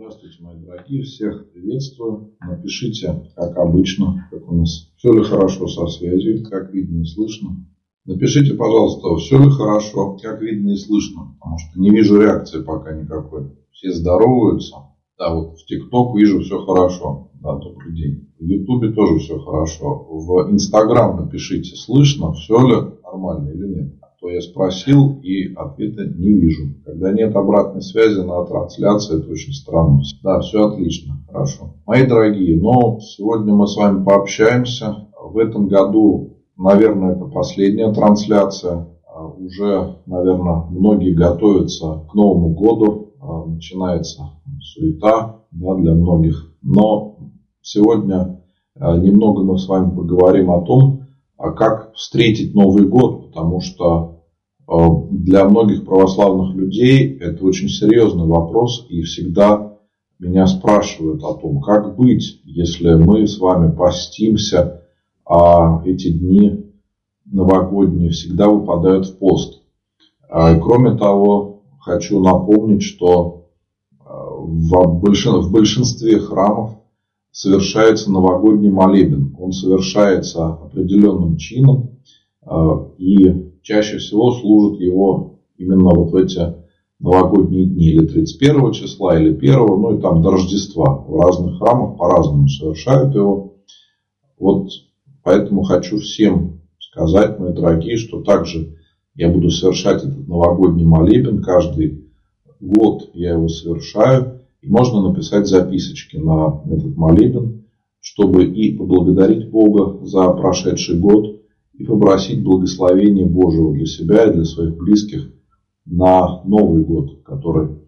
Здравствуйте, мои дорогие, всех приветствую. Напишите, как обычно, как у нас, все ли хорошо со связью, как видно и слышно. Напишите, пожалуйста, все ли хорошо, как видно и слышно, потому что не вижу реакции пока никакой. Все здороваются. Да, вот в ТикТок вижу все хорошо. Да, добрый день. В Ютубе тоже все хорошо. В Инстаграм напишите, слышно, все ли нормально или нет то я спросил и ответа не вижу. Когда нет обратной связи на трансляции, это очень странно. Да, все отлично, хорошо. Мои дорогие, но сегодня мы с вами пообщаемся. В этом году, наверное, это последняя трансляция. А уже, наверное, многие готовятся к Новому году. А, начинается суета да, для многих. Но сегодня а, немного мы с вами поговорим о том, а как встретить Новый год, потому что э, для многих православных людей это очень серьезный вопрос, и всегда меня спрашивают о том, как быть, если мы с вами постимся, а эти дни новогодние всегда выпадают в пост. А, кроме того, хочу напомнить, что э, в большинстве храмов совершается новогодний молебен. Он совершается определенным чином э, и чаще всего служит его именно вот в эти новогодние дни, или 31 числа, или 1, ну и там до Рождества. В разных храмах по-разному совершают его. Вот поэтому хочу всем сказать, мои дорогие, что также я буду совершать этот новогодний молебен каждый год, я его совершаю. И можно написать записочки на этот молебен, чтобы и поблагодарить Бога за прошедший год, и попросить благословения Божьего для себя и для своих близких на Новый год, который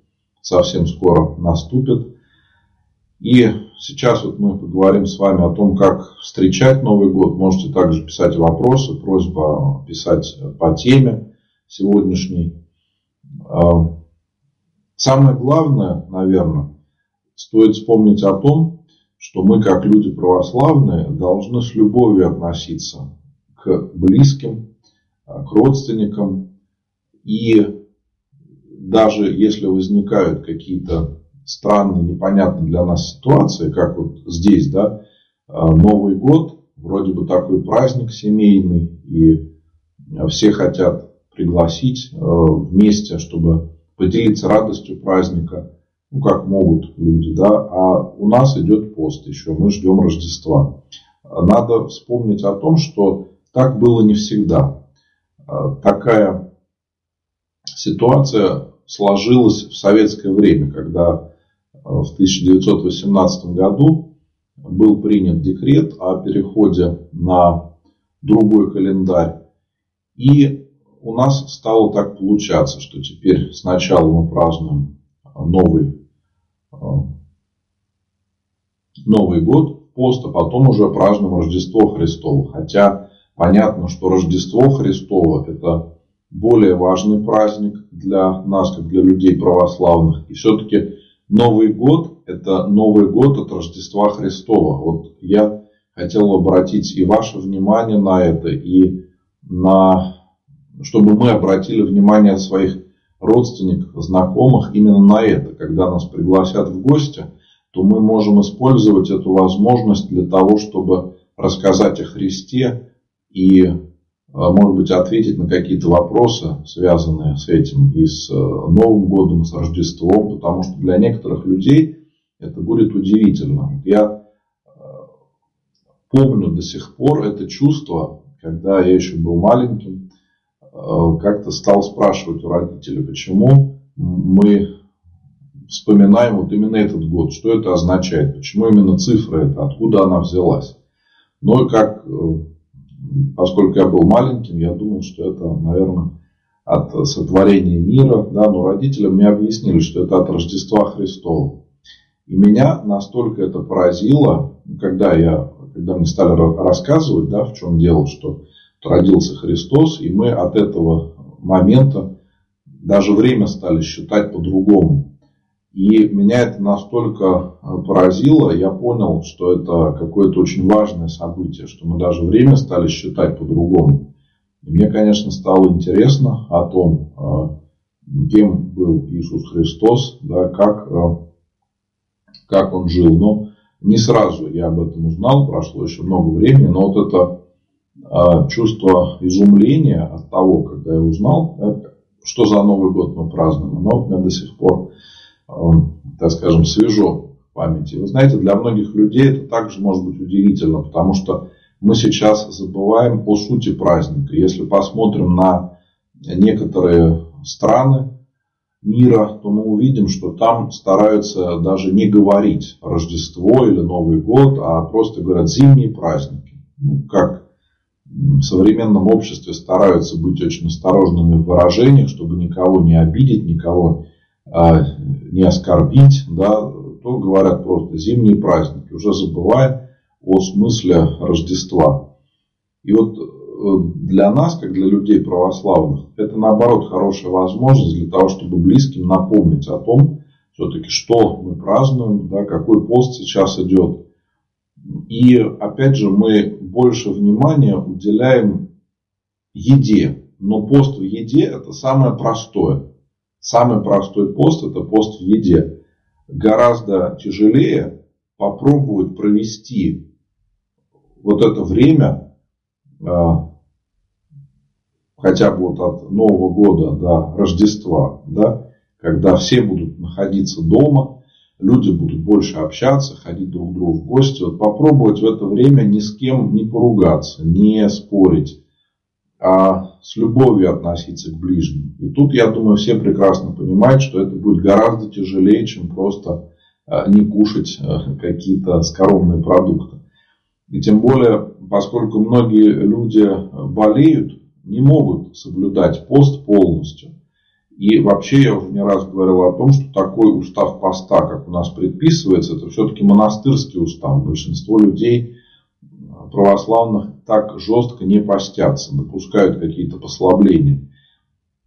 совсем скоро наступит. И сейчас вот мы поговорим с вами о том, как встречать Новый год. Можете также писать вопросы, просьба писать по теме сегодняшней. А, Самое главное, наверное, стоит вспомнить о том, что мы, как люди православные, должны с любовью относиться к близким, к родственникам. И даже если возникают какие-то странные, непонятные для нас ситуации, как вот здесь, да, Новый год, вроде бы такой праздник семейный, и все хотят пригласить вместе, чтобы поделиться радостью праздника, ну, как могут люди, да, а у нас идет пост еще, мы ждем Рождества. Надо вспомнить о том, что так было не всегда. А, такая ситуация сложилась в советское время, когда в 1918 году был принят декрет о переходе на другой календарь. И у нас стало так получаться, что теперь сначала мы празднуем Новый, Новый год, пост, а потом уже празднуем Рождество Христово. Хотя понятно, что Рождество Христово это более важный праздник для нас, как для людей православных. И все-таки Новый год – это Новый год от Рождества Христова. Вот я хотел обратить и ваше внимание на это, и на чтобы мы обратили внимание своих родственников, знакомых именно на это. Когда нас пригласят в гости, то мы можем использовать эту возможность для того, чтобы рассказать о Христе и, э, может быть, ответить на какие-то вопросы, связанные с этим и с э, Новым годом, и с Рождеством, потому что для некоторых людей это будет удивительно. Я э, помню до сих пор это чувство, когда я еще был маленьким, как-то стал спрашивать у родителей, почему мы вспоминаем вот именно этот год, что это означает, почему именно цифра это, откуда она взялась. Ну и как, э, поскольку я был маленьким, я думал, что это, наверное, от сотворения мира, да, но родители мне объяснили, что это от Рождества Христова. И меня настолько это поразило, когда, я, когда мне стали рассказывать, да, в чем дело, что родился Христос, и мы от этого момента даже время стали считать по-другому. И меня это настолько э, поразило, я понял, что это какое-то очень важное событие, что мы даже время стали считать по-другому. И мне, конечно, стало интересно о том, э, кем был Иисус Христос, да, как, э, как он жил. Но не сразу я об этом узнал, прошло еще много времени, но вот это чувство изумления от того, когда я узнал, что за Новый год мы празднуем, оно у меня до сих пор, э, так скажем, свежо в памяти. Вы знаете, для многих людей это также может быть удивительно, потому что мы сейчас забываем о сути праздника. Если посмотрим на некоторые страны мира, то мы увидим, что там стараются даже не говорить Рождество или Новый год, а просто говорят зимние праздники. Ну, как в современном обществе стараются быть очень осторожными в выражениях, чтобы никого не обидеть, никого а, не оскорбить, да, то говорят просто зимние праздники, уже забывая о смысле Рождества. И вот э, для нас, как для людей православных, это наоборот хорошая возможность для того, чтобы близким напомнить о том, все-таки, что мы празднуем, да, какой пост сейчас идет. И опять же, мы больше внимания уделяем еде. Но пост в еде это самое простое. Самый простой пост это пост в еде. Гораздо тяжелее попробовать провести вот это время, а, хотя бы вот от Нового года до Рождества, да, когда все будут находиться дома, люди будут больше общаться, ходить друг к другу в гости. Вот попробовать в это время ни с кем не поругаться, не спорить, а с любовью относиться к ближним. И тут, я думаю, все прекрасно понимают, что это будет гораздо тяжелее, чем просто а, не кушать а, какие-то скоромные продукты. И тем более, поскольку многие люди болеют, не могут соблюдать пост полностью. И вообще я уже не раз говорил о том, что такой устав поста, как у нас предписывается, это все-таки монастырский устав. Большинство людей православных так жестко не постятся, допускают какие-то послабления.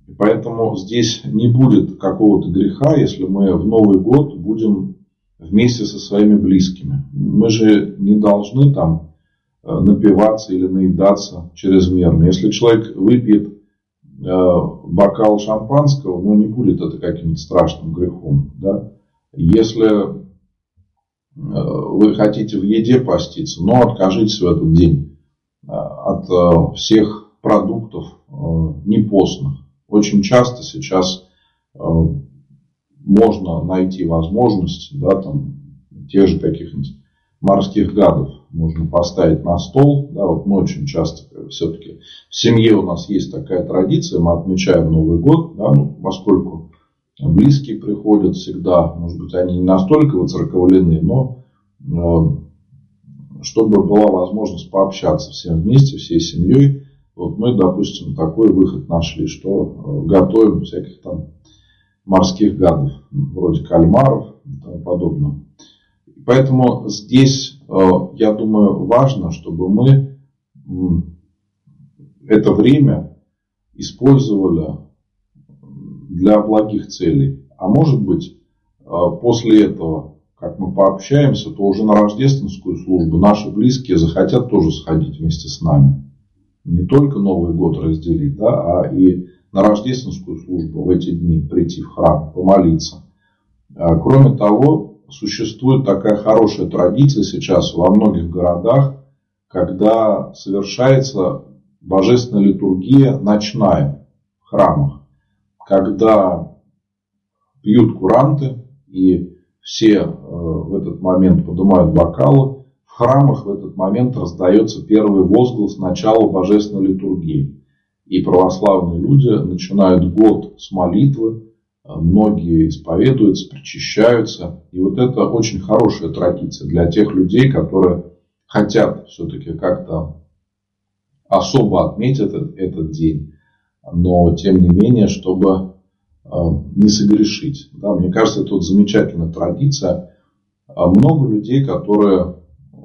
И поэтому здесь не будет какого-то греха, если мы в Новый год будем вместе со своими близкими. Мы же не должны там э, напиваться или наедаться чрезмерно. Если человек выпьет бокал шампанского, ну не будет это каким-то страшным грехом. Да? Если э, вы хотите в еде поститься, но откажитесь в этот день от всех продуктов непостных. Очень часто сейчас можно найти возможность, да, там, тех же каких-нибудь морских гадов можно поставить на стол. Да, вот мы очень часто все-таки в семье у нас есть такая традиция, мы отмечаем Новый год, да, ну, поскольку близкие приходят всегда, может быть, они не настолько воцерковлены, но э, чтобы была возможность пообщаться всем вместе, всей семьей, вот мы, допустим, такой выход нашли, что э, готовим всяких там морских гадов, вроде кальмаров и тому подобного. Поэтому здесь, э, я думаю, важно, чтобы мы это время использовали для благих целей. А может быть, э, после этого, как мы пообщаемся, то уже на рождественскую службу наши близкие захотят тоже сходить вместе с нами. Не только Новый год разделить, да, а и на рождественскую службу в эти дни прийти в храм, помолиться. А, кроме того, существует такая хорошая традиция сейчас во многих городах, когда совершается божественная литургия ночная в храмах, когда пьют куранты и все э, в этот момент поднимают бокалы, в храмах в этот момент раздается первый возглас начала божественной литургии. И православные люди начинают год с молитвы, многие исповедуются, причащаются. И вот это очень хорошая традиция для тех людей, которые хотят все-таки как-то особо отметить этот, этот день, но тем не менее, чтобы э, не согрешить. Да, мне кажется, это вот замечательная традиция. А много людей, которые э,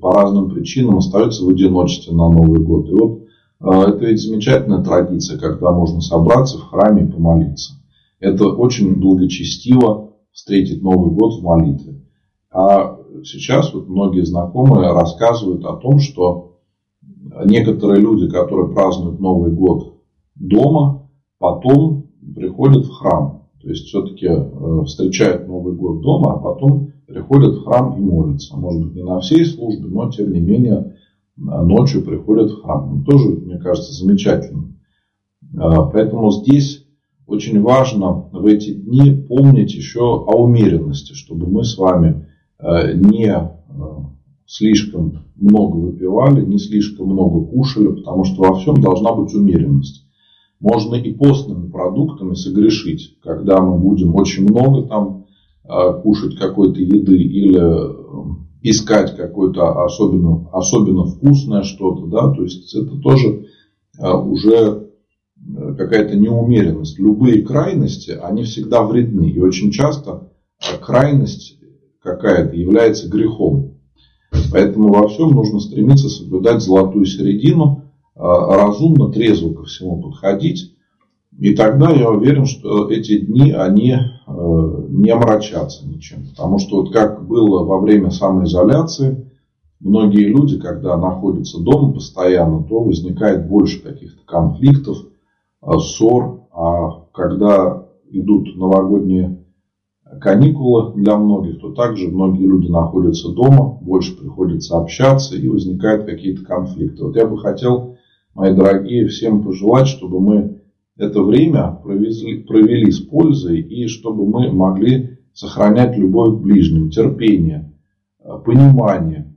по разным причинам остаются в одиночестве на Новый год. И вот а, это ведь замечательная традиция, когда можно собраться в храме и помолиться. Это очень благочестиво встретить Новый год в молитве. А сейчас вот многие знакомые рассказывают о том, что некоторые люди, которые празднуют Новый год дома, потом приходят в храм. То есть все-таки э, встречают Новый год дома, а потом приходят в храм и молятся. Может быть, не на всей службе, но тем не менее ночью приходят в храм. Ну, тоже, мне кажется, замечательно. А, поэтому здесь очень важно в эти дни помнить еще о умеренности, чтобы мы с вами э, не э, слишком много выпивали, не слишком много кушали, потому что во всем должна быть умеренность. Можно и постными продуктами согрешить, когда мы будем очень много там э, кушать какой-то еды или искать какое-то особенно, особенно вкусное что-то, да, то есть это тоже уже какая-то неумеренность. Любые крайности, они всегда вредны. И очень часто крайность какая-то является грехом. Поэтому во всем нужно стремиться соблюдать золотую середину, э, разумно, трезво ко всему подходить. И тогда я уверен, что эти дни, они э, не омрачатся ничем. Потому что вот как было во время самоизоляции, многие люди, когда находятся дома постоянно, то возникает больше каких-то конфликтов, Э, ссор, а когда идут новогодние каникулы для многих, то также многие люди находятся дома, больше приходится общаться и возникают какие-то конфликты. Вот я бы хотел, мои дорогие, всем пожелать, чтобы мы это время провели, провели с пользой и чтобы мы могли сохранять любовь к ближним, терпение, э, понимание.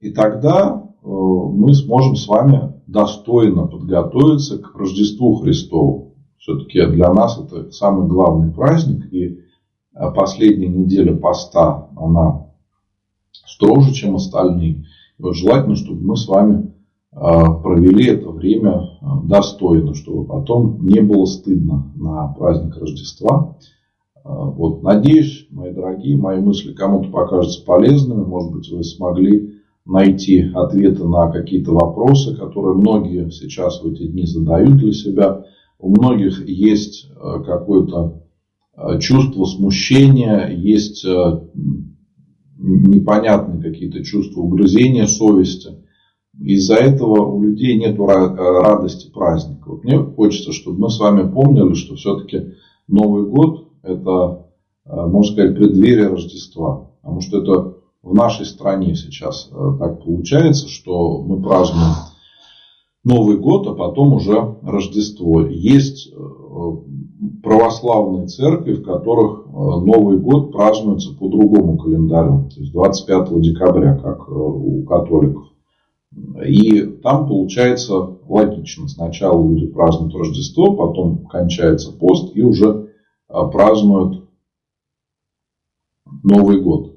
И тогда э, мы сможем с вами достойно подготовиться к Рождеству Христову. Все-таки для нас это самый главный праздник. И а, последняя неделя поста, она строже, чем остальные. И вот желательно, чтобы мы с вами а, провели это время а, достойно, чтобы потом не было стыдно на праздник Рождества. Вот, надеюсь, мои дорогие, мои мысли кому-то покажутся полезными. Может быть, вы смогли найти ответы на какие-то вопросы, которые многие сейчас в эти дни задают для себя. У многих есть э, какое-то э, чувство смущения, есть э, непонятные какие-то чувства угрызения совести. Из-за этого у людей нет радости праздника. Вот мне хочется, чтобы мы с вами помнили, что все-таки Новый год это, можно сказать, преддверие Рождества. Потому что это в нашей стране сейчас э, так получается, что мы празднуем Новый год, а потом уже Рождество. Есть э, православные церкви, в которых э, Новый год празднуется по другому календарю, то есть 25 декабря, как у католиков. И там получается логично. Сначала люди празднуют Рождество, потом кончается пост и уже празднуют Новый год.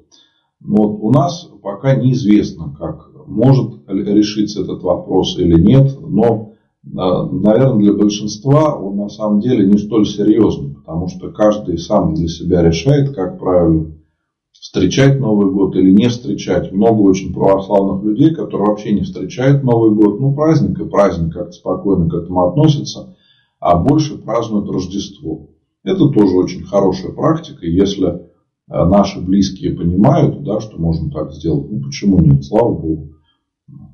Вот у нас пока неизвестно, как может решиться этот вопрос или нет. Но, а, наверное, для большинства он на самом деле не столь серьезный. Потому что каждый сам для себя решает, как правильно встречать Новый год или не встречать. Много очень православных людей, которые вообще не встречают Новый год. Ну, праздник и праздник, как-то спокойно к этому относятся. А больше празднуют Рождество. Это тоже очень хорошая практика. Если наши близкие понимают, да, что можно так сделать. Ну, почему нет? Слава Богу.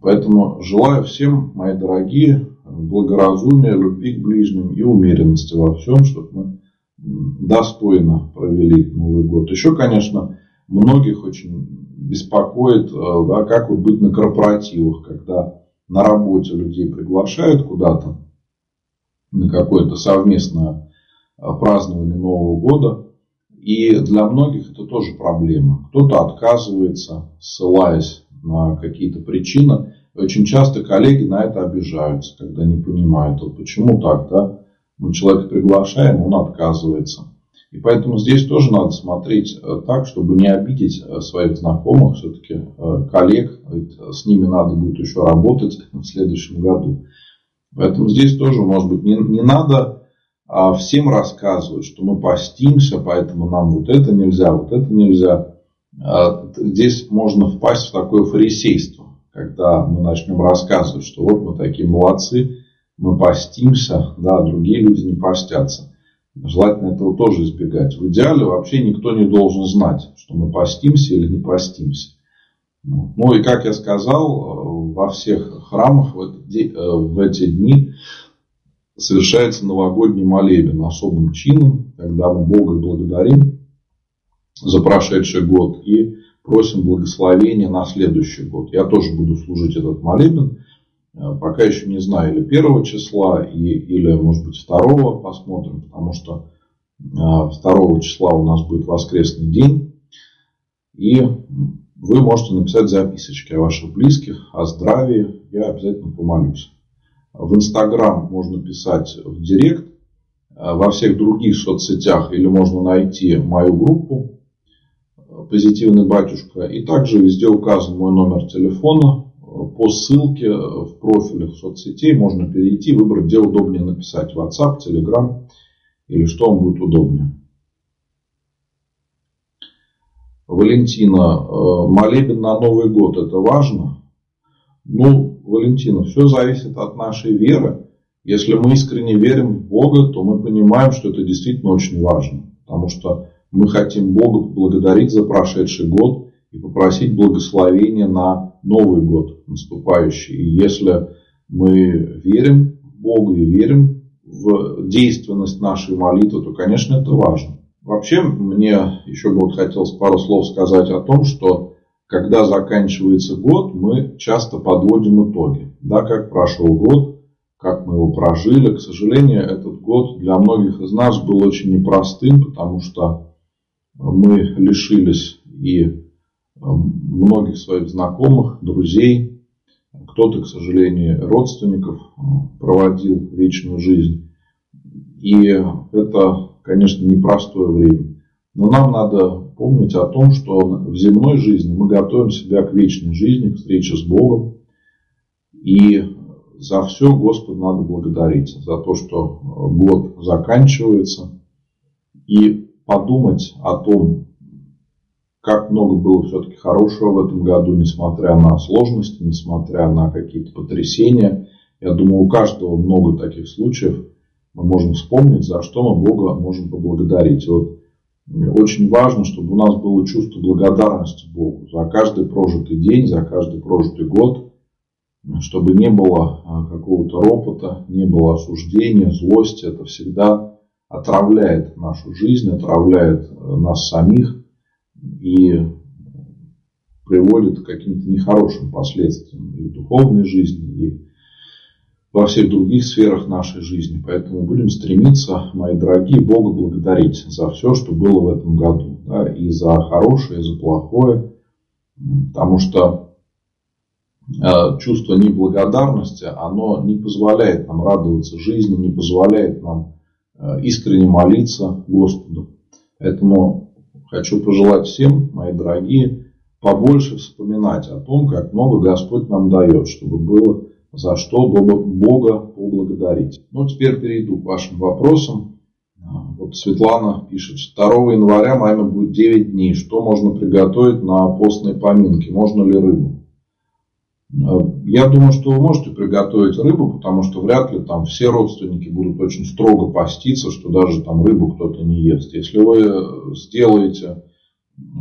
Поэтому желаю всем, мои дорогие, благоразумия, любви к ближним и умеренности во всем, чтобы мы достойно провели Новый год. Еще, конечно, многих очень беспокоит, э, да, как вот быть на корпоративах, когда на работе людей приглашают куда-то на какое-то совместное э, празднование Нового года, и для многих это тоже проблема. Кто-то отказывается, ссылаясь на какие-то причины. Очень часто коллеги на это обижаются, когда не понимают, вот почему так, да? Мы человека приглашаем, он отказывается. И поэтому здесь тоже надо смотреть э, так, чтобы не обидеть э, своих знакомых, все-таки э, коллег. С ними надо будет еще работать в следующем году. Поэтому здесь тоже, может быть, не, не надо а всем рассказывают, что мы постимся, поэтому нам вот это нельзя, вот это нельзя. А здесь можно впасть в такое фарисейство, когда мы начнем рассказывать, что вот мы такие молодцы, мы постимся, да, другие люди не постятся. Желательно этого тоже избегать. В идеале вообще никто не должен знать, что мы постимся или не постимся. Ну и как я сказал, во всех храмах в эти дни совершается новогодний молебен особым чином, когда мы Бога благодарим за прошедший год и просим благословения на следующий год. Я тоже буду служить этот молебен. Э, пока еще не знаю, или первого числа, и, или, может быть, второго посмотрим, потому что э, второго числа у нас будет воскресный день. И вы можете написать записочки о ваших близких, о здравии. Я обязательно помолюсь. В Инстаграм можно писать в Директ, э, во всех других соцсетях или можно найти мою группу «Позитивный батюшка». И также везде указан мой номер телефона. По ссылке в профилях соцсетей можно перейти, выбрать, где удобнее написать. WhatsApp, Telegram или что вам будет удобнее. Валентина, э, молебен на Новый год, это важно? Ну, Валентина, все зависит от нашей веры. Если мы искренне верим в Бога, то мы понимаем, что это действительно очень важно. Потому что мы хотим Бога благодарить за прошедший год и попросить благословения на Новый год наступающий. И если мы верим в Бога и верим в действенность нашей молитвы, то, конечно, это важно. Вообще, мне еще бы вот хотелось пару слов сказать о том, что когда заканчивается год, мы часто подводим итоги. Да, как прошел год, как мы его прожили. К сожалению, этот год для многих из нас был очень непростым, потому что мы лишились и э, многих своих знакомых, друзей. Кто-то, к сожалению, родственников э, проводил вечную жизнь. И это, конечно, непростое время. Но нам надо помнить о том, что в земной жизни мы готовим себя к вечной жизни, к встрече с Богом. И за все Господу надо благодарить. За то, что год заканчивается. И подумать о том, как много было все-таки хорошего в этом году, несмотря на сложности, несмотря на какие-то потрясения. Я думаю, у каждого много таких случаев. Мы можем вспомнить, за что мы Бога можем поблагодарить. вот очень важно, чтобы у нас было чувство благодарности Богу за каждый прожитый день, за каждый прожитый год, чтобы не было а, какого-то ропота, не было осуждения, злости. Это всегда отравляет нашу жизнь, отравляет э, нас самих и приводит к каким-то нехорошим последствиям и в духовной жизни, и во всех других сферах нашей жизни. Поэтому будем стремиться, мои дорогие, Бога благодарить за все, что было в этом году. Да, и за хорошее, и за плохое. Потому что э, чувство неблагодарности, оно не позволяет нам радоваться жизни, не позволяет нам Э, искренне молиться Господу. Поэтому хочу пожелать всем, мои дорогие, побольше вспоминать о том, как много Господь нам дает, чтобы было за что Бога поблагодарить. Ну, теперь перейду к вашим вопросам. Вот Светлана пишет, 2 января маме будет 9 дней. Что можно приготовить на постной поминке? Можно ли рыбу? Э, я думаю, что вы можете приготовить рыбу, потому что вряд ли там все родственники будут очень строго поститься, что даже там рыбу кто-то не ест. Если вы сделаете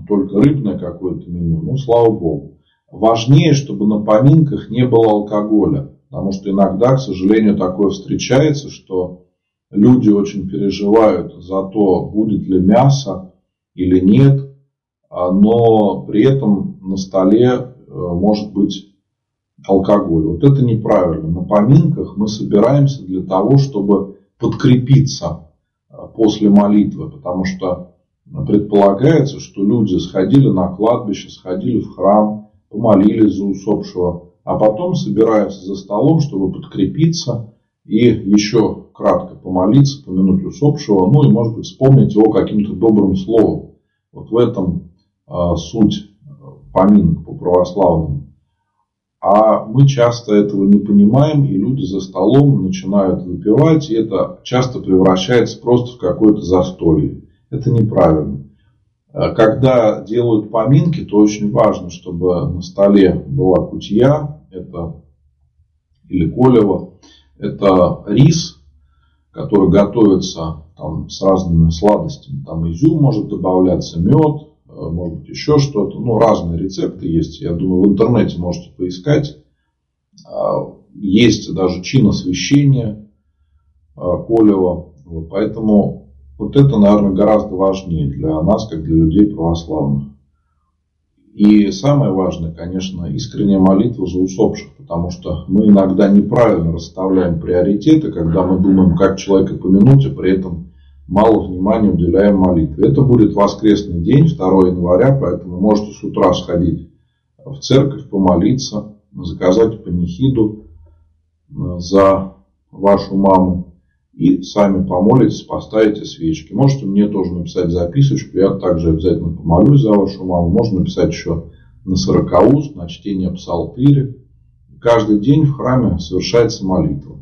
только рыбное какое-то меню, ну, слава богу. Важнее, чтобы на поминках не было алкоголя. Потому что иногда, к сожалению, такое встречается, что люди очень переживают за то, будет ли мясо или нет, а, но при этом на столе э, может быть алкоголь. Вот это неправильно. На поминках мы собираемся для того, чтобы подкрепиться э, после молитвы, потому что предполагается, что люди сходили на кладбище, сходили в храм, помолились за усопшего, а потом собираются за столом, чтобы подкрепиться и еще кратко помолиться, помянуть усопшего, ну и, может быть, вспомнить его каким-то добрым словом. Вот в этом э, суть поминок по православному. А мы часто этого не понимаем, и люди за столом начинают выпивать, и это часто превращается просто в какое-то застолье. Это неправильно. Э, когда делают поминки, то очень важно, чтобы на столе была кутья, это или колево, это рис, который готовится там, с разными сладостями. Там изюм может добавляться, мед, Э, может быть, еще что-то. Ну, разные рецепты есть. Я думаю, в интернете можете поискать. А, есть даже чин освящения а, Колева. Вот, поэтому вот это, наверное, гораздо важнее для нас, как для людей православных. И самое важное, конечно, искренняя молитва за усопших, потому что мы иногда неправильно расставляем приоритеты, когда мы думаем, как человека помянуть, а при этом мало внимания уделяем молитве. Это будет воскресный день, 2 января, поэтому можете с утра сходить в церковь, помолиться, заказать панихиду э, за вашу маму и сами помолитесь, поставите свечки. Можете мне тоже написать записочку, я также обязательно помолюсь за вашу маму. Можно написать еще на сорокауст, на чтение псалтыри. Каждый день в храме совершается молитва.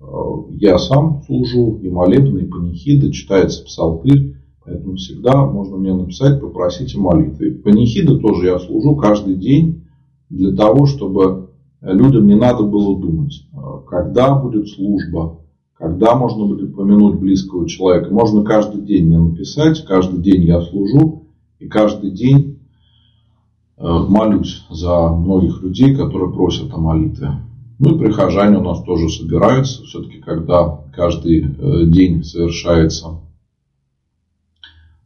Э, я сам служу и молебны, и панихиды, читается псалтырь. Поэтому всегда можно мне написать, попросите молитвы. Панихиды тоже я служу каждый день для того, чтобы людям не надо было думать, э, когда будет служба, когда можно будет помянуть близкого человека. Можно каждый день мне написать, каждый день я служу и каждый день э, молюсь за многих людей, которые просят о молитве. Ну и прихожане у нас тоже собираются, все-таки когда каждый э, день совершается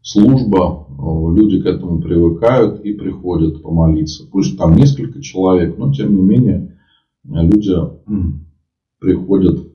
служба, э, люди к этому привыкают и приходят помолиться. Пусть там несколько человек, но тем не менее люди приходят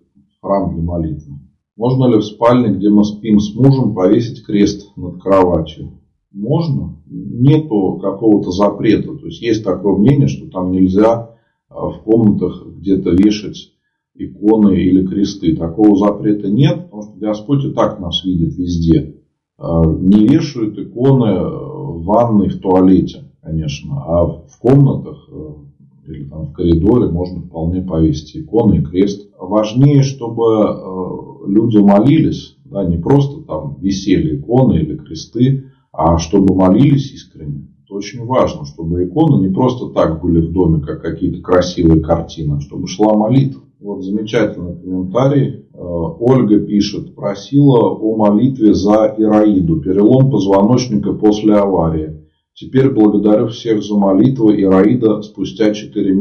храм для молитвы. Можно ли в спальне, где мы спим с мужем, повесить крест над кроватью? Можно. Нету какого-то запрета. То есть есть такое мнение, что там нельзя а, в комнатах где-то вешать иконы или кресты. Такого запрета нет, потому что Господь и так нас видит везде. А, не вешают иконы в ванной, в туалете, конечно, а в комнатах или там в коридоре можно вполне повесить иконы и крест. Важнее, чтобы э, люди молились, да, не просто там висели иконы или кресты, а чтобы молились искренне. Это очень важно, чтобы иконы не просто так были в доме, как какие-то красивые картины, а чтобы шла молитва. Вот замечательный комментарий. Э, Ольга пишет, просила о молитве за Ираиду, перелом позвоночника после аварии. Теперь благодарю всех за молитву. Ираида спустя 4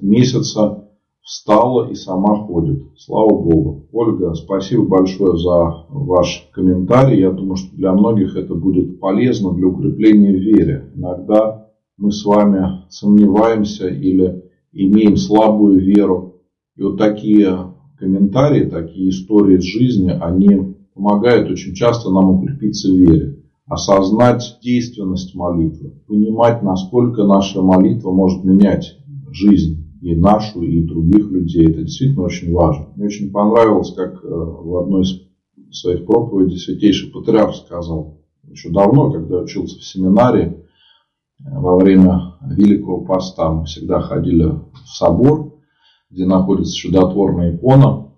месяца встала и сама ходит. Слава Богу. Ольга, спасибо большое за ваш комментарий. Я думаю, что для многих это будет полезно для укрепления веры. Иногда мы с вами сомневаемся или имеем слабую веру. И вот такие комментарии, такие истории из жизни, они помогают очень часто нам укрепиться в вере осознать действенность молитвы, понимать, насколько наша молитва может менять жизнь и нашу, и других людей. Это действительно очень важно. Мне очень понравилось, как э, в одной из своих проповедей святейший патриарх сказал, еще давно, когда учился в семинарии, э, во время Великого Поста мы всегда ходили в собор, где находится чудотворная икона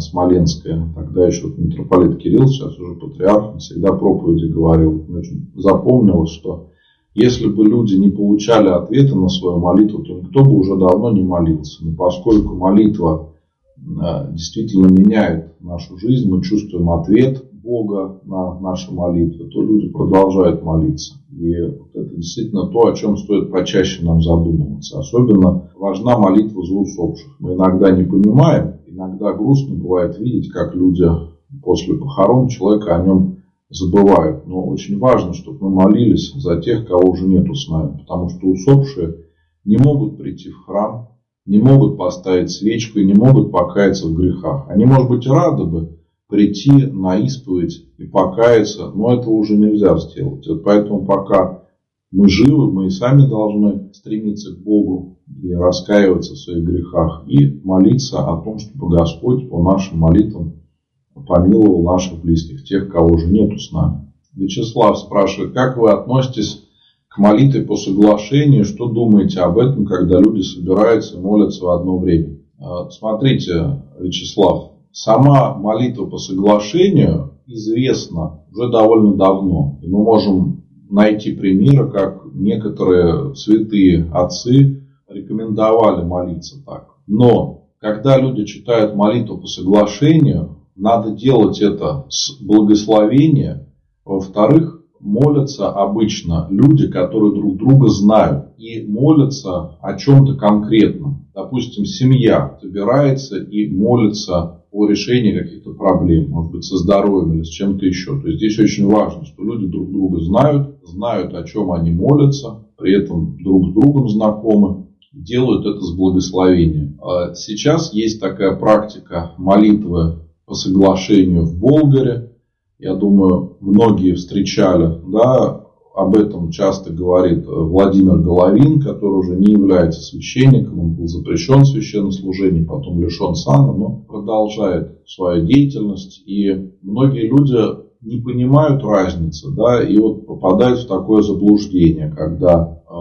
Смоленская, тогда еще митрополит Кирилл, сейчас уже патриарх, он всегда проповеди говорил. Мне очень запомнилось, что если бы люди не получали ответа на свою молитву, то никто бы уже давно не молился. Но поскольку молитва э, действительно меняет нашу жизнь, мы чувствуем ответ Бога на наши молитвы, то люди продолжают молиться. И это действительно то, о чем стоит почаще нам задумываться. Особенно важна молитва за усопших. Мы иногда не понимаем, иногда грустно бывает видеть, как люди после похорон человека о нем забывают. Но очень важно, чтобы мы молились за тех, кого уже нету с нами. Потому что усопшие не могут прийти в храм, не могут поставить свечку и не могут покаяться в грехах. Они, может быть, рады бы прийти на исповедь и покаяться, но этого уже нельзя сделать. Поэтому пока мы живы, мы и сами должны стремиться к Богу и раскаиваться в своих грехах и молиться о том, чтобы Господь по нашим молитвам помиловал наших близких, тех, кого уже нету с нами. Вячеслав спрашивает, как вы относитесь к молитве по соглашению, что думаете об этом, когда люди собираются и молятся в одно время? А, смотрите, Вячеслав, сама молитва по соглашению известна уже довольно давно. И мы можем найти примеры, как некоторые святые отцы рекомендовали молиться так. Но когда люди читают молитву по соглашению, надо делать это с благословения. Во-вторых, молятся обычно люди, которые друг друга знают. И молятся о чем-то конкретном. Допустим, семья собирается и молится о решении каких-то проблем, может быть, со здоровьем или с чем-то еще. То есть здесь очень важно, что люди друг друга знают, знают, о чем они молятся, при этом друг с другом знакомы, делают это с благословением. А сейчас есть такая практика молитвы по соглашению в Болгаре. Я думаю, многие встречали, да, об этом часто говорит Владимир Головин, который уже не является священником, он был запрещен в священнослужении, потом лишен сана, но продолжает свою деятельность. И многие люди не понимают разницы, да, и вот попадают в такое заблуждение, когда э,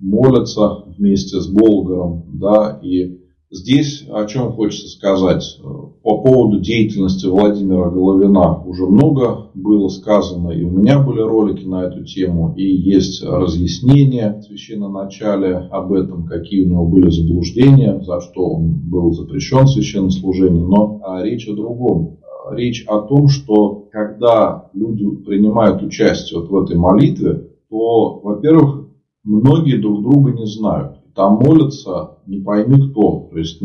молятся вместе с Болгаром, да, и Здесь о чем хочется сказать. По поводу деятельности Владимира Головина уже много было сказано, и у меня были ролики на эту тему, и есть разъяснения в священноначале об этом, какие у него были заблуждения, за что он был запрещен в священнослужении, но а, речь о другом. Речь о том, что когда люди принимают участие вот в этой молитве, то, во-первых, многие друг друга не знают там молятся не пойми кто. То есть,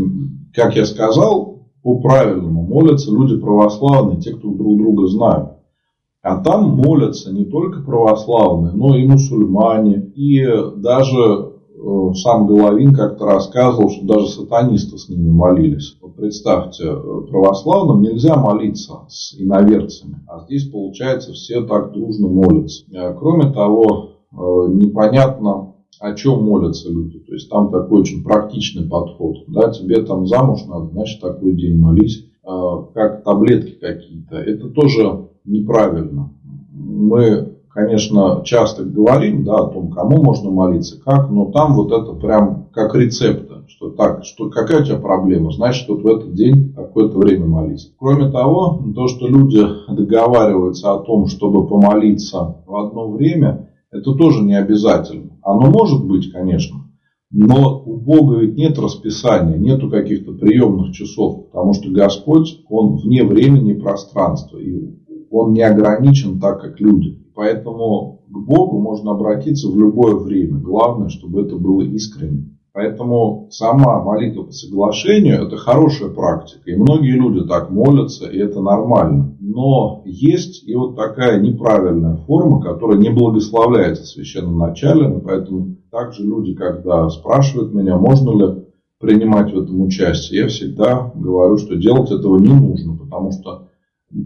как я сказал, по-правильному молятся люди православные, те, кто друг друга знают. А там молятся не только православные, но и мусульмане. И даже э, сам Головин как-то рассказывал, что даже сатанисты с ними молились. Вот представьте, э, православным нельзя молиться с иноверцами, а здесь, получается, все так дружно молятся. Э, кроме того, непонятно, о чем молятся люди. То есть там такой очень практичный подход. Да, тебе там замуж надо, значит такой день молись. А, как таблетки какие-то. Это тоже неправильно. Мы, конечно, часто говорим да, о том, кому можно молиться, как, но там вот это прям как рецепты. Что так, что какая у тебя проблема? Значит, вот в этот день какое-то время молись. Кроме того, то, что люди договариваются о том, чтобы помолиться в одно время, это тоже не обязательно. Оно может быть, конечно, но у Бога ведь нет расписания, нету каких-то приемных часов, потому что Господь, Он вне времени и пространства, и Он не ограничен так, как люди. Поэтому к Богу можно обратиться в любое время. Главное, чтобы это было искренне. Поэтому сама молитва по соглашению – это хорошая практика. И многие люди так молятся, и это нормально. Но есть и вот такая неправильная форма, которая не благословляется священным началем. И поэтому также люди, когда спрашивают меня, можно ли принимать в этом участие, я всегда говорю, что делать этого не нужно, потому что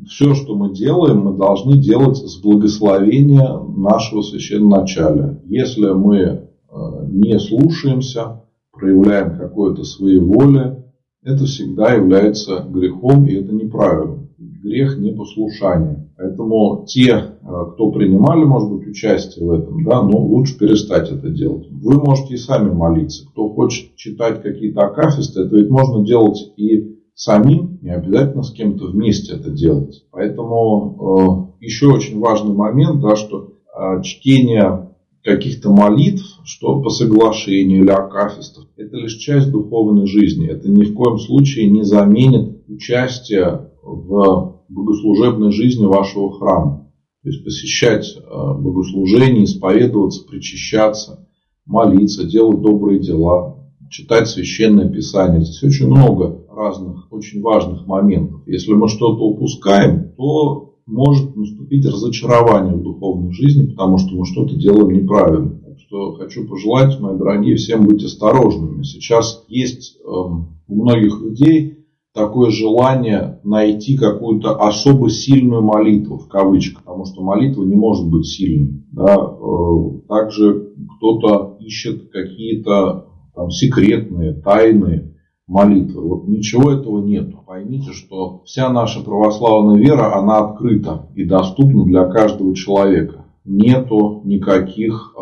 все, что мы делаем, мы должны делать с благословения нашего священного начала. Если мы Э, не слушаемся, проявляем какое-то своеволие, это всегда является грехом, и это неправильно. Грех непослушания. Поэтому те, э, кто принимали, может быть, участие в этом, да, но лучше перестать это делать. Вы можете и сами молиться. Кто хочет читать какие-то акафисты, это ведь можно делать и самим, не обязательно с кем-то вместе это делать. Поэтому э, еще очень важный момент, да, что э, чтение каких-то молитв, что по соглашению или акафистов, это лишь часть духовной жизни. Это ни в коем случае не заменит участие в богослужебной жизни вашего храма. То есть посещать э, богослужение, исповедоваться, причащаться, молиться, делать добрые дела, читать священное писание. Здесь очень много разных, очень важных моментов. Если мы что-то упускаем, то может наступить разочарование в духовной жизни, потому что мы что-то делаем неправильно. Что хочу пожелать, мои дорогие, всем быть осторожными. Сейчас есть э, у многих людей такое желание найти какую-то особо сильную молитву, в кавычках, потому что молитва не может быть сильной. Да? Э, также кто-то ищет какие-то там, секретные, тайные молитвы. Вот ничего этого нет. Поймите, что вся наша православная вера, она открыта и доступна для каждого человека. Нету никаких э,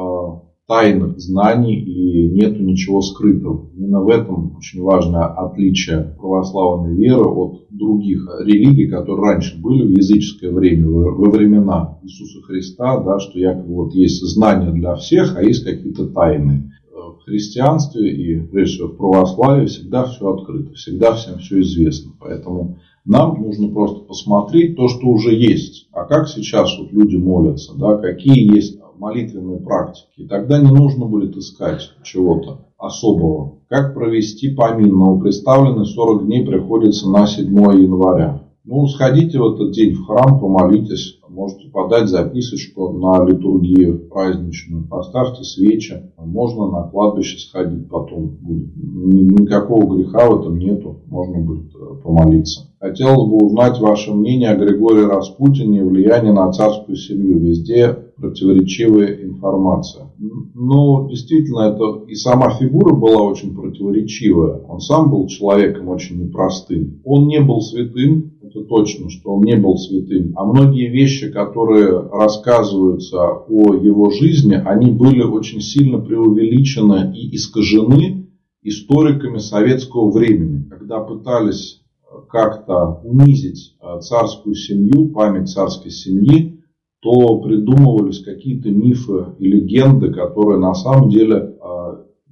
тайных знаний и нету ничего скрытого. Именно в этом очень важное отличие православной веры от других религий, которые раньше были в языческое время, во времена Иисуса Христа, да, что якобы вот есть знания для всех, а есть какие-то тайны в христианстве и, прежде всего, в православии всегда все открыто, всегда всем все известно. Поэтому нам нужно просто посмотреть то, что уже есть. А как сейчас вот люди молятся, да, какие есть молитвенной практики. И тогда не нужно будет искать чего-то особого. Как провести помин новоприставленный 40 дней приходится на 7 января. Ну, сходите в этот день в храм, помолитесь, можете подать записочку на литургию праздничную, поставьте свечи, можно на кладбище сходить потом. Никакого греха в этом нету, можно будет э, помолиться. Хотелось бы узнать ваше мнение о Григории Распутине и влиянии на царскую семью. Везде противоречивая информация. Ну, действительно, это и сама фигура была очень противоречивая. Он сам был человеком очень непростым. Он не был святым, это точно, что он не был святым. А многие вещи, которые рассказываются о его жизни, они были очень сильно преувеличены и искажены историками советского времени, когда пытались как-то унизить э, царскую семью, память царской семьи, то придумывались какие-то мифы и легенды, которые на самом деле э,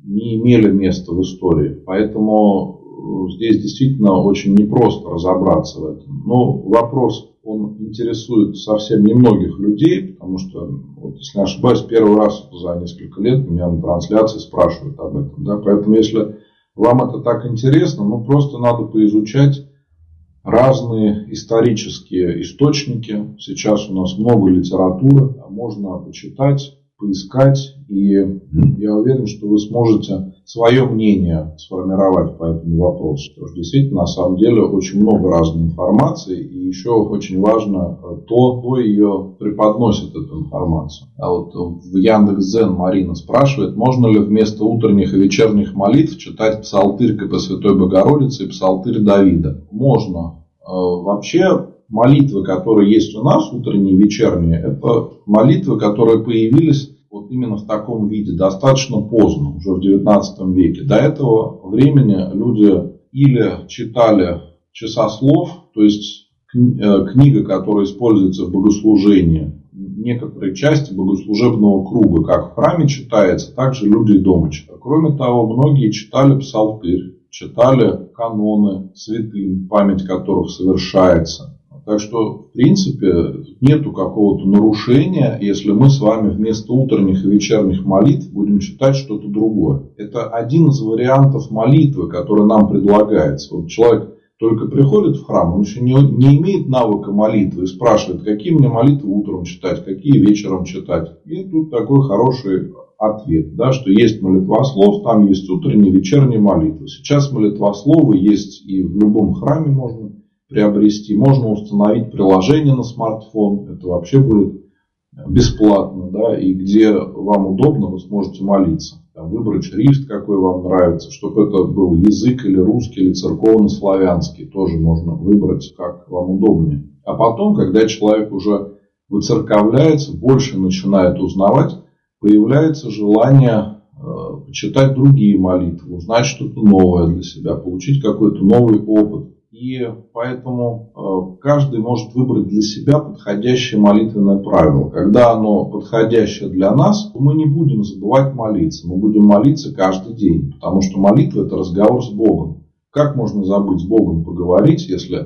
не имели места в истории. Поэтому здесь действительно очень непросто разобраться в этом. Но вопрос, он интересует совсем немногих людей, потому что, вот, если не ошибаюсь, первый раз за несколько лет меня на трансляции спрашивают об этом. Да? Поэтому, если вам это так интересно, ну просто надо поизучать разные исторические источники. Сейчас у нас много литературы, можно почитать поискать, и я уверен, что вы сможете свое мнение сформировать по этому вопросу. Потому что действительно, на самом деле, очень много разной информации, и еще очень важно то, кто ее преподносит, эту информацию. А вот в Яндекс.Зен Марина спрашивает, можно ли вместо утренних и вечерних молитв читать псалтырь по Святой Богородице и псалтырь Давида? Можно. Э, вообще, молитвы, которые есть у нас, утренние и вечерние, это молитвы, которые появились вот именно в таком виде достаточно поздно, уже в 19 веке. До этого времени люди или читали часослов, то есть э, книга, которая используется в богослужении, некоторые части богослужебного круга, как в храме читается, так же люди и дома читают. Кроме того, многие читали псалтырь, читали каноны святым, память которых совершается. Так что, в принципе, нету какого-то нарушения, если мы с вами вместо утренних и вечерних молитв будем читать что-то другое. Это один из вариантов молитвы, который нам предлагается. Вот человек только приходит в храм, он еще не, не имеет навыка молитвы и спрашивает, какие мне молитвы утром читать, какие вечером читать. И тут такой хороший ответ, да, что есть молитвослов, там есть утренние, вечерние молитвы. Сейчас молитвословы есть и в любом храме можно приобрести. Можно установить приложение на смартфон. Это вообще будет бесплатно. Да, и где вам удобно, вы сможете молиться. Там, выбрать шрифт, какой вам нравится, чтобы это был язык или русский, или церковно-славянский. Тоже можно выбрать, как вам удобнее. А потом, когда человек уже выцерковляется, больше начинает узнавать, появляется желание э, почитать другие молитвы, узнать что-то новое для себя, получить какой-то новый опыт. И поэтому э, каждый может выбрать для себя подходящее молитвенное правило. Когда оно подходящее для нас, мы не будем забывать молиться. Мы будем молиться каждый день. Потому что молитва – это разговор с Богом. Как можно забыть с Богом поговорить, если э,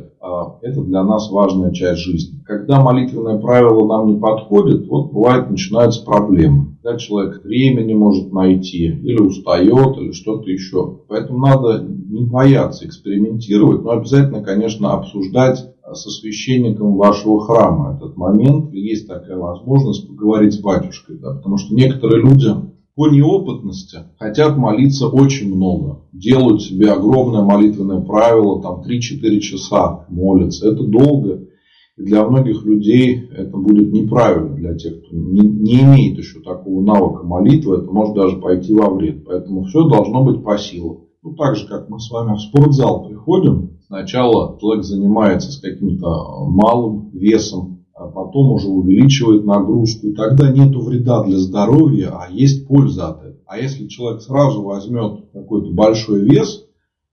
это для нас важная часть жизни? Когда молитвенное правило нам не подходит, вот бывает начинаются проблемы. Когда человек времени может найти, или устает, или что-то еще. Поэтому надо не бояться экспериментировать, но обязательно, конечно, обсуждать со священником вашего храма этот момент. Есть такая возможность поговорить с батюшкой. Да, потому что некоторые люди по неопытности хотят молиться очень много. Делают себе огромное молитвенное правило, там 3-4 часа молятся. Это долго. И для многих людей это будет неправильно, для тех, кто не, не имеет еще такого навыка молитвы, это может даже пойти во вред. Поэтому все должно быть по силам. Ну, так же, как мы с вами в спортзал приходим, сначала человек занимается с каким-то малым весом, а потом уже увеличивает нагрузку. И тогда нет вреда для здоровья, а есть польза от этого. А если человек сразу возьмет какой-то большой вес,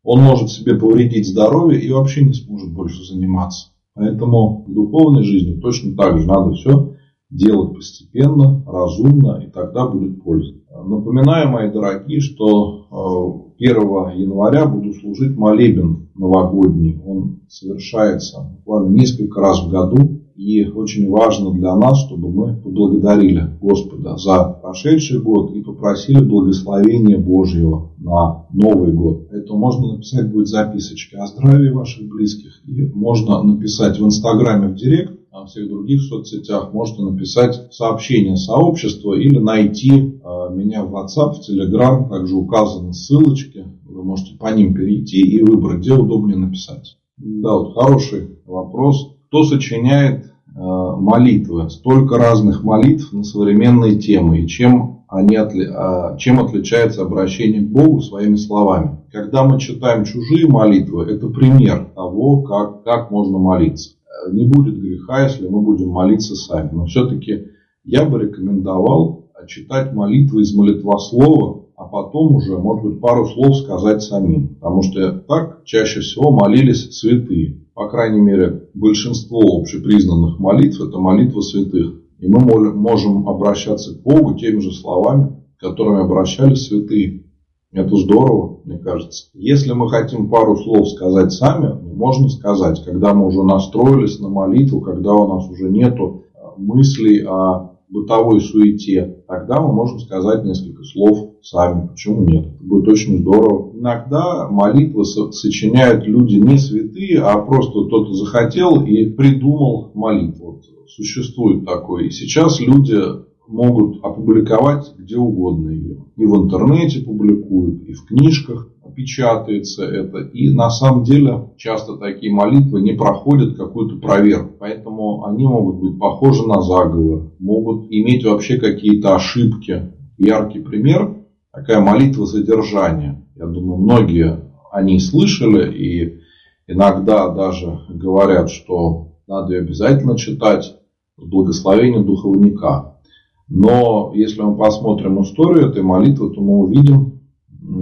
он может себе повредить здоровье и вообще не сможет больше заниматься. Поэтому в духовной жизни точно так же надо все делать постепенно, разумно, и тогда будет польза. Напоминаю, мои дорогие, что 1 января буду служить молебен новогодний. Он совершается буквально несколько раз в году. И очень важно для нас, чтобы мы поблагодарили Господа за прошедший год и попросили благословения Божьего на Новый год. Это можно написать будет записочки о здравии ваших близких. И можно написать в Инстаграме в Директ, а в всех других соцсетях можете написать сообщение сообщества или найти а, меня в WhatsApp, в Telegram. Также указаны ссылочки. Вы можете по ним перейти и выбрать, где удобнее написать. Да, вот хороший вопрос. Кто сочиняет э, молитвы? Столько разных молитв на современные темы. И чем, они а, чем отличается обращение к Богу своими словами? Когда мы читаем чужие молитвы, это пример того, как, как можно молиться. Не будет греха, если мы будем молиться сами. Но все-таки я бы рекомендовал читать молитвы из молитвослова а потом уже, может быть, пару слов сказать самим. Потому что так чаще всего молились святые. По крайней мере, большинство общепризнанных молитв – это молитвы святых. И мы можем обращаться к Богу теми же словами, которыми обращались святые. Это здорово, мне кажется. Если мы хотим пару слов сказать сами, можно сказать, когда мы уже настроились на молитву, когда у нас уже нету мыслей о бытовой суете, тогда мы можем сказать несколько слов сами. Почему нет? Это будет очень здорово. Иногда молитвы сочиняют люди не святые, а просто кто-то захотел и придумал молитву. Вот существует такое. И сейчас люди могут опубликовать где угодно ее. И в интернете публикуют, и в книжках печатается это. И на самом деле часто такие молитвы не проходят какую-то проверку. Поэтому они могут быть похожи на заговор, могут иметь вообще какие-то ошибки. Яркий пример – такая молитва задержания. Я думаю, многие о ней слышали и иногда даже говорят, что надо ее обязательно читать с благословения духовника. Но если мы посмотрим историю этой молитвы, то мы увидим,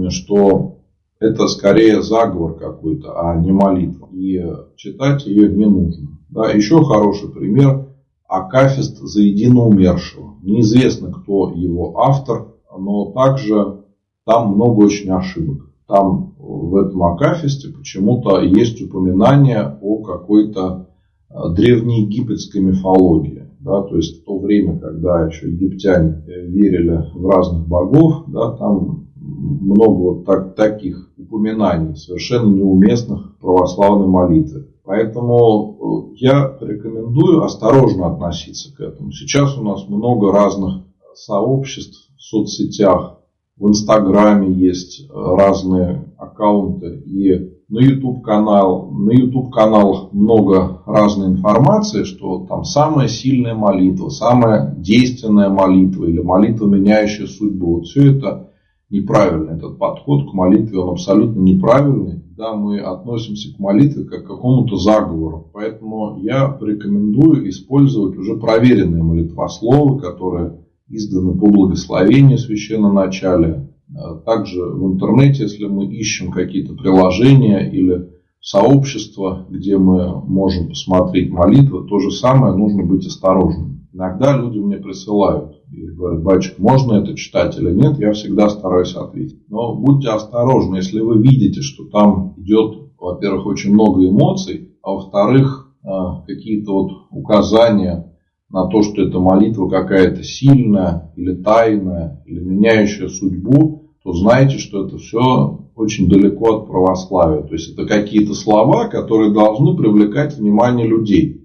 что это скорее заговор какой-то, а не молитва. И читать ее не нужно. Да, еще хороший пример – Акафист за едино умершего. Неизвестно, кто его автор, но также там много очень ошибок. Там в этом Акафисте почему-то есть упоминание о какой-то э, древнеегипетской мифологии. Да, то есть в то время, когда еще египтяне верили в разных богов, да, там много вот так, таких упоминаний, совершенно неуместных православной молитве. Поэтому э, я рекомендую осторожно относиться к этому. Сейчас у нас много разных сообществ в соцсетях, в Инстаграме есть э, разные аккаунты и на YouTube канал, на YouTube каналах много разной информации, что там самая сильная молитва, самая действенная молитва или молитва, меняющая судьбу. Вот все это неправильный. Этот подход к молитве, он абсолютно неправильный. Да, мы относимся к молитве как к какому-то заговору. Поэтому я порекомендую использовать уже проверенные молитвословы, которые изданы по благословению. А также в интернете, если мы ищем какие-то приложения или сообщества, где мы можем посмотреть молитвы, то же самое нужно быть осторожным. Иногда люди мне присылают и говорят, батюшка, можно это читать или нет, я всегда стараюсь ответить. Но будьте осторожны, если вы видите, что там идет, во-первых, очень много эмоций, а во-вторых, а, какие-то вот указания на то, что эта молитва какая-то сильная или тайная, или меняющая судьбу, то знайте, что это все очень далеко от православия. То есть это какие-то слова, которые должны привлекать внимание людей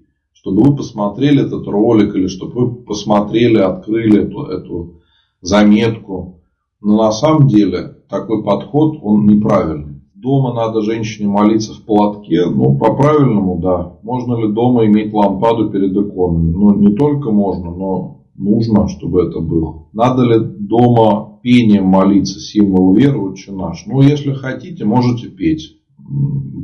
чтобы вы посмотрели этот ролик или чтобы вы посмотрели, открыли эту, эту заметку. Но на самом деле такой подход, он неправильный. Дома надо женщине молиться в платке, ну, по-правильному, да. Можно ли дома иметь лампаду перед иконами? Ну, не только можно, но нужно, чтобы это было. Надо ли дома пением молиться, символ веры, отче наш? Ну, если хотите, можете петь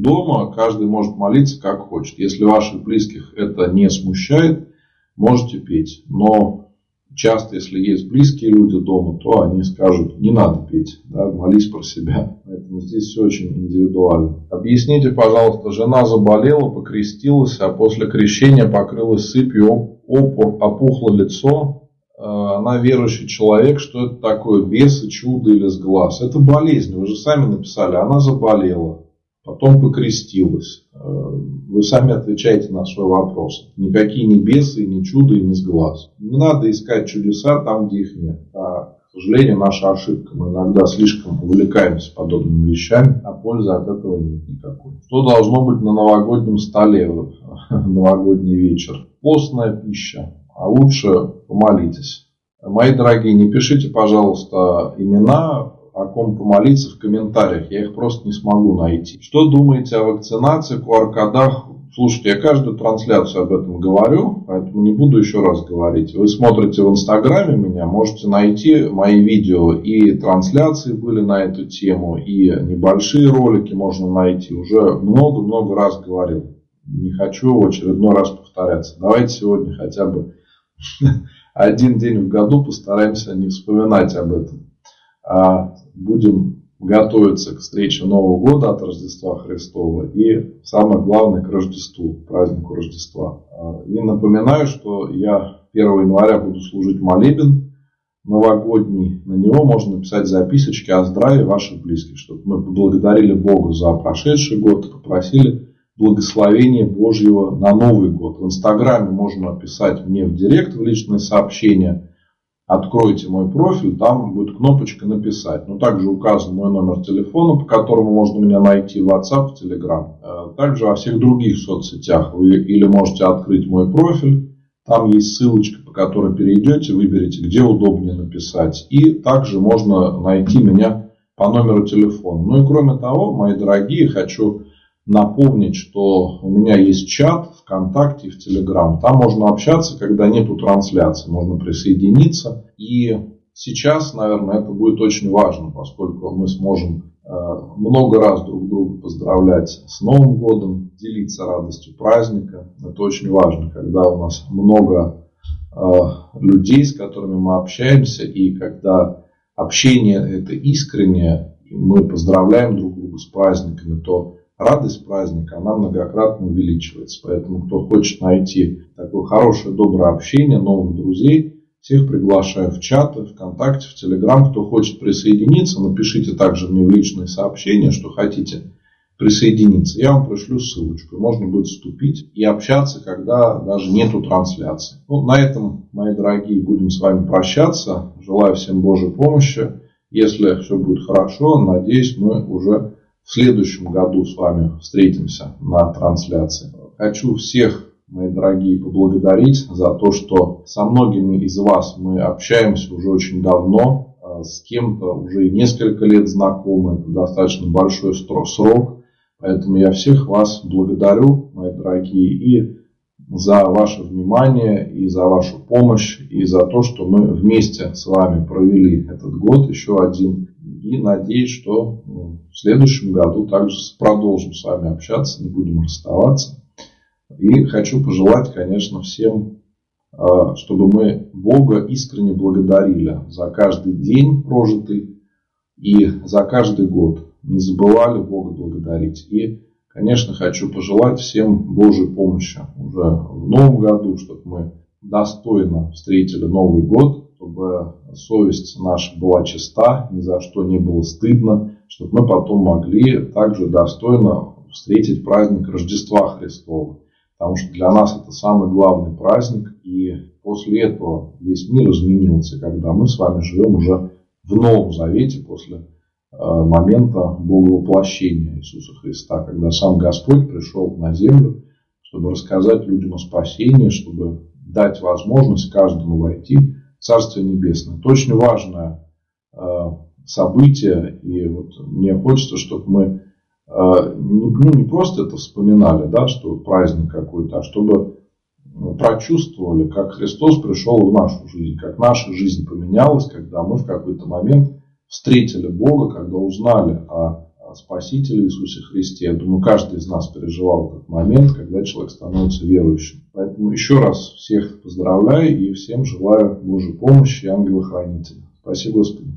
дома каждый может молиться как хочет. Если ваших близких это не смущает, можете петь. Но часто, если есть близкие люди дома, то они скажут, не надо петь, да, молись про себя. Поэтому здесь все очень индивидуально. Объясните, пожалуйста, жена заболела, покрестилась, а после крещения покрылась сыпью, опухло лицо, э, она верующий человек, что это такое, бесы, чудо или с глаз. Это болезнь, вы же сами написали, она заболела потом покрестилась. Э, вы сами отвечаете на свой вопрос. Никакие ни бесы, ни чудо и ни с глаз. Не надо искать чудеса там, где их нет. А, к сожалению, наша ошибка. Мы иногда слишком увлекаемся подобными вещами, а пользы от этого нет никакой. Что должно быть на новогоднем столе в новогодний вечер? Постная пища, а лучше помолитесь. Мои дорогие, не пишите, пожалуйста, имена о ком помолиться в комментариях. Я их просто не смогу найти. Что думаете о вакцинации, QR-кодах? Слушайте, я каждую трансляцию об этом говорю, поэтому не буду еще раз говорить. Вы смотрите в Инстаграме меня, можете найти мои видео и трансляции были на эту тему, и небольшие ролики можно найти. Уже много-много раз говорил. Не хочу в очередной раз повторяться. Давайте сегодня хотя бы один день в году постараемся не вспоминать об этом. А будем готовиться к встрече Нового года от Рождества Христова и самое главное к Рождеству, празднику Рождества. А, и напоминаю, что я 1 января буду служить молебен новогодний. На него можно написать записочки о здравии ваших близких, чтобы мы поблагодарили Бога за прошедший год и попросили благословения Божьего на Новый год. В Инстаграме можно писать мне в директ в личные сообщения – откройте мой профиль, там будет кнопочка «Написать». Но также указан мой номер телефона, по которому можно меня найти в WhatsApp, в Telegram. Э, также во всех других соцсетях вы или можете открыть мой профиль, там есть ссылочка, по которой перейдете, выберите, где удобнее написать. И также можно найти меня по номеру телефона. Ну и кроме того, мои дорогие, хочу напомнить, что у меня есть чат ВКонтакте и в Телеграм. Там можно общаться, когда нету трансляции, можно присоединиться. И сейчас, наверное, это будет очень важно, поскольку мы сможем э, много раз друг друга поздравлять с Новым годом, делиться радостью праздника. Это очень важно, когда у нас много э, людей, с которыми мы общаемся, и когда общение это искреннее, мы поздравляем друг друга с праздниками, то радость праздника, она многократно увеличивается. Поэтому, кто хочет найти такое хорошее, доброе общение, новых друзей, всех приглашаю в чаты, ВКонтакте, в Телеграм. Кто хочет присоединиться, напишите также мне в личные сообщения, что хотите присоединиться. Я вам пришлю ссылочку. Можно будет вступить и общаться, когда даже нету трансляции. Ну, на этом, мои дорогие, будем с вами прощаться. Желаю всем Божьей помощи. Если все будет хорошо, надеюсь, мы уже в следующем году с вами встретимся на трансляции. Хочу всех, мои дорогие, поблагодарить за то, что со многими из вас мы общаемся уже очень давно, а с кем-то уже несколько лет знакомы, это достаточно большой срок. Поэтому я всех вас благодарю, мои дорогие, и за ваше внимание, и за вашу помощь, и за то, что мы вместе с вами провели этот год, еще один. И надеюсь, что ну, в следующем году также продолжим с вами общаться, не будем расставаться. И хочу пожелать, конечно, всем, а, чтобы мы Бога искренне благодарили за каждый день прожитый и за каждый год. Не забывали Бога благодарить. И, конечно, хочу пожелать всем Божьей помощи уже в новом году, чтобы мы достойно встретили Новый год, чтобы совесть наша была чиста, ни за что не было стыдно, чтобы мы потом могли также достойно встретить праздник Рождества Христова. Потому что для нас это самый главный праздник. И после этого весь мир изменился, когда мы с вами живем уже в Новом Завете после э, момента Боговоплощения Иисуса Христа, когда сам Господь пришел на землю, чтобы рассказать людям о спасении, чтобы дать возможность каждому войти Царствие Небесное. Это очень важное э, событие, и вот мне хочется, чтобы мы э, ну, не просто это вспоминали, да, что праздник какой-то, а чтобы прочувствовали, как Христос пришел в нашу жизнь, как наша жизнь поменялась, когда мы в какой-то момент встретили Бога, когда узнали о Спасителе Иисусе Христе. Я думаю, каждый из нас переживал этот момент, когда человек становится верующим. Поэтому еще раз всех поздравляю и всем желаю Божьей помощи и ангела-хранителя. Спасибо, Господи.